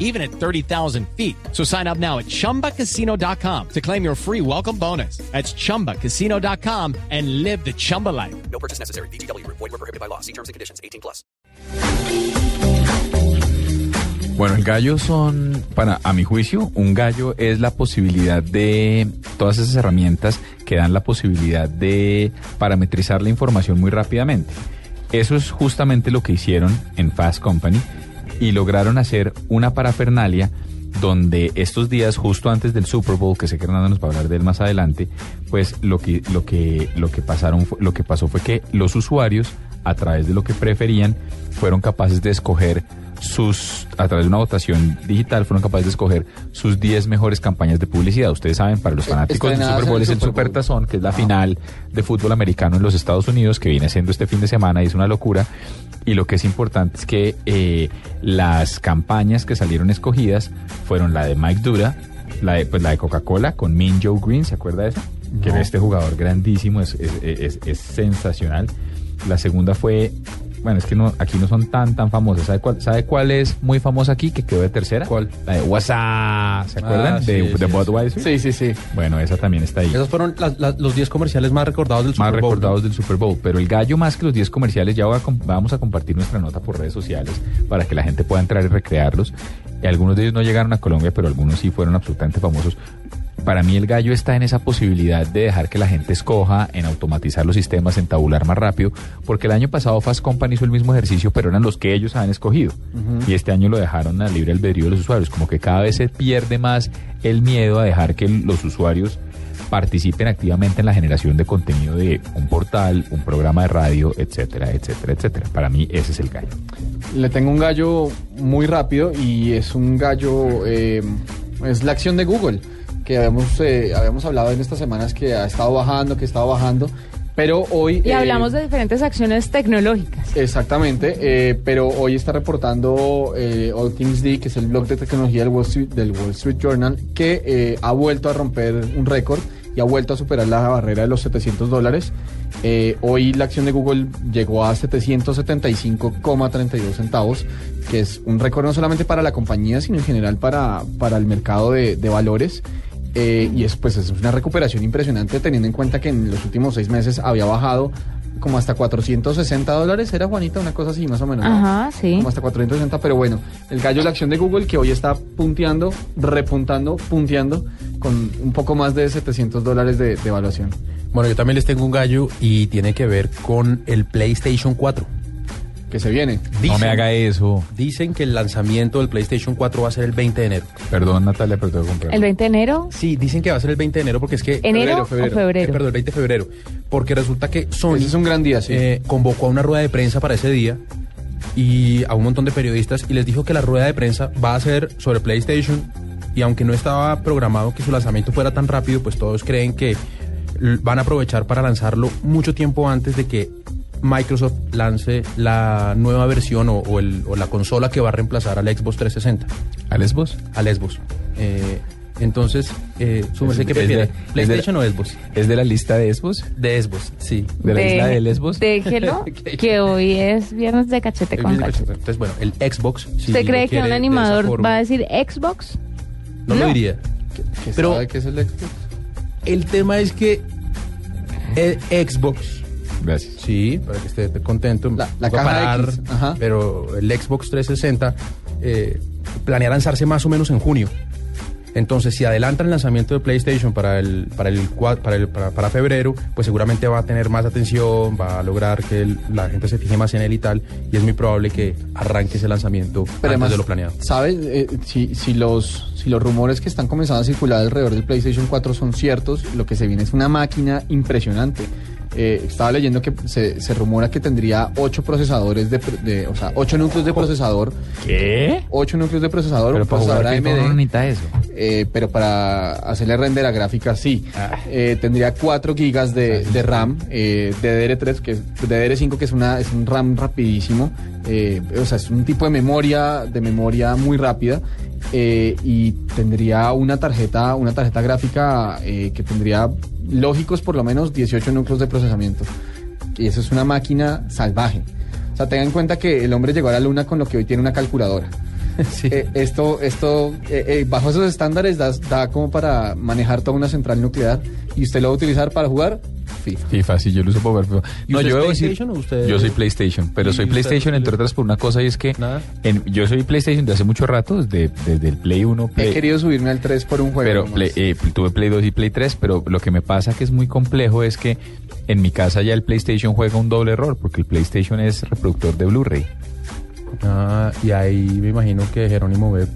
even at 30,000 feet. So sign up now at chumbacasino.com to claim your free welcome bonus. That's chumbacasino.com and live the Chumba life. No purchase necessary. BGW. Void were prohibited by law. See terms and conditions. 18 plus. Bueno, el gallo son, para a mi juicio, un gallo es la posibilidad de todas esas herramientas que dan la posibilidad de parametrizar la información muy rápidamente. Eso es justamente lo que hicieron en Fast Company y lograron hacer una parafernalia donde estos días justo antes del Super Bowl que sé que Hernando nos va a hablar de él más adelante, pues lo que lo que lo que pasaron fue- lo que pasó fue que los usuarios a través de lo que preferían fueron capaces de escoger sus a través de una votación digital fueron capaces de escoger sus 10 mejores campañas de publicidad. Ustedes saben, para los fanáticos del Super Bowl es el. Super Tazón, que es la final de fútbol americano en los Estados Unidos, que viene siendo este fin de semana y es una locura. Y lo que es importante es que eh, las campañas que salieron escogidas fueron la de Mike Dura, la de, pues, la de Coca-Cola con Min Joe Green, ¿se acuerda de eso? Que era este jugador grandísimo, es, es- es- es sensacional. La segunda fue, bueno, es que no, aquí no son tan tan famosas. ¿Sabe cuál, ¿Sabe cuál es muy famosa aquí que quedó de tercera? ¿Cuál? La de WhatsApp, ¿se acuerdan? Ah, de sí, de sí, Budweiser. Sí, sí, sí. Bueno, esa también está ahí. Esos fueron las- las- los 10 comerciales más recordados del más Super Bowl. recordados del Super Bowl. Pero el gallo más que los 10 comerciales, ya vamos a compartir nuestra nota por redes sociales para que la gente pueda entrar y recrearlos. Y algunos de ellos no llegaron a Colombia, pero algunos sí fueron absolutamente famosos. Para mí el gallo está en esa posibilidad de dejar que la gente escoja, en automatizar los sistemas, en tabular más rápido, porque el año pasado Fast Company hizo el mismo ejercicio, pero eran los que ellos habían escogido. Y este año lo dejaron a libre albedrío de los usuarios, como que cada vez se pierde más el miedo a dejar que los usuarios participen activamente en la generación de contenido de un portal, un programa de radio, etcétera, etcétera, etcétera. Para mí ese es el gallo. Le tengo un gallo muy rápido y es un gallo, eh, es la acción de Google, que habíamos, eh, habíamos hablado en estas semanas que ha estado bajando, que ha estado bajando, pero hoy... Y eh, hablamos de diferentes acciones tecnológicas. Exactamente, eh, pero hoy está reportando eh, All Things D, que es el blog de tecnología del Wall Street, del Wall Street Journal, que eh, ha vuelto a romper un récord y ha vuelto a superar la barrera de los 700 dólares. Eh, hoy la acción de Google llegó a 775,32 centavos, que es un récord no solamente para la compañía, sino en general para, para el mercado de, de valores. Eh, y es, pues, es una recuperación impresionante teniendo en cuenta que en los últimos seis meses había bajado como hasta 460 dólares. Era Juanita, una cosa así más o menos. ¿no? Ajá, sí. Como hasta 460, pero bueno, el gallo de la acción de Google que hoy está punteando, repuntando, punteando con un poco más de 700 dólares de, de evaluación. Bueno, yo también les tengo un gallo y tiene que ver con el PlayStation 4. Que se viene. no me haga eso. Dicen que el lanzamiento del PlayStation 4 va a ser el 20 de enero. Perdón, Natalia, pero tengo que comprar. El 20 de enero, Sí, dicen que va a ser el 20 de enero porque es que... enero febrero. o febrero. Eh, perdón, el 20 de febrero. Porque resulta que Sony Ese es un gran día, sí. eh, convocó a una rueda de prensa para ese día y a un montón de periodistas y les dijo que la rueda de prensa va a ser sobre PlayStation y aunque no estaba programado que su lanzamiento fuera tan rápido, pues todos creen que van a aprovechar para lanzarlo mucho tiempo antes de que Microsoft lance la nueva versión o, o el- o la consola que va a reemplazar al Xbox 360, ¿A Lesbos? al Xbox. Eh, entonces, eh, su merced, ¿qué Es de- prefiere? es de- ¿PlayStation o Xbox? ¿Es de la lista de Lesbos? De Xbox, sí. ¿De la isla de Lesbos? Déjelo, que hoy es viernes de cachete con cachete. Entonces, bueno, el Xbox. si ¿Usted cree que un de animador forma, va a decir Xbox? No, lo diría. ¿Qué pero- sabe qué es el Xbox? El tema es que el Xbox, Gracias. sí, para que esté contento, La- la caja X, ajá. pero el Xbox 360 eh, planea lanzarse más o menos en junio. Entonces, si adelantan el lanzamiento de PlayStation para el para el para el para, para febrero, pues seguramente va a tener más atención, va a lograr que el- la gente se fije más en él y tal, y es muy probable que arranque ese lanzamiento Pero antes además, de lo planeado. ¿Sabe? Eh, si, si, los, si los rumores que están comenzando a circular alrededor del PlayStation 4 son ciertos, lo que se viene es una máquina impresionante. Eh, estaba leyendo que se, se rumora que tendría 8 procesadores de, o sea, 8 núcleos de procesador, ¿Qué? 8 núcleos de procesador, Pero un procesador no AMD, necesita eso. eh, pero para hacerle render a gráfica sí. Ah. Eh, tendría 4 gigas de, de RAM, eh, DDR3, que es DDR5, que es una es un RAM rapidísimo, eh, o sea, es un tipo de memoria de memoria muy rápida. eh, y tendría una tarjeta una tarjeta gráfica que tendría lógicos por lo menos 18 núcleos de procesamiento. Y eso es una máquina salvaje. O sea tengan en cuenta que el hombre llegó a la luna con lo que hoy tiene una calculadora. Sí. eh, esto, esto eh, eh, bajo esos estándares da, da como para manejar toda una central nuclear y usted lo va a utilizar para jugar FIFA. FIFA, sí, yo lo uso para ver FIFA. ¿Y No, yo debo decir, PlayStation o usted- yo soy PlayStation, pero ¿Y soy PlayStation entre otras por una cosa y es que en- yo soy PlayStation de hace mucho rato, desde, desde el Play 1, Play, He querido subirme al 3 por un juego. pero. Play- eh, tuve Play 2 y Play 3, pero lo que me pasa que es muy complejo es que en mi casa ya el PlayStation juega un doble error, porque el PlayStation es reproductor de Blu-ray. Ah, y ahí me imagino que Jerónimo ve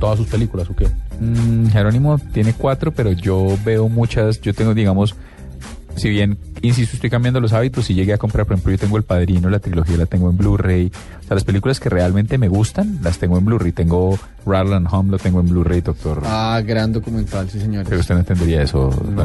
todas sus películas, ¿o qué? Mm, Jerónimo tiene cuatro, pero yo veo muchas, yo tengo, digamos, si bien, insisto, estoy cambiando los hábitos, si llegué a comprar, por ejemplo, yo tengo El Padrino, la trilogía la tengo en Blu-ray, o sea, las películas que realmente me gustan, las tengo en Blu-ray, tengo Rattle and Home, lo tengo en Bluray, doctor. Ah, gran documental, sí, señores. Pero usted no entendería eso, No.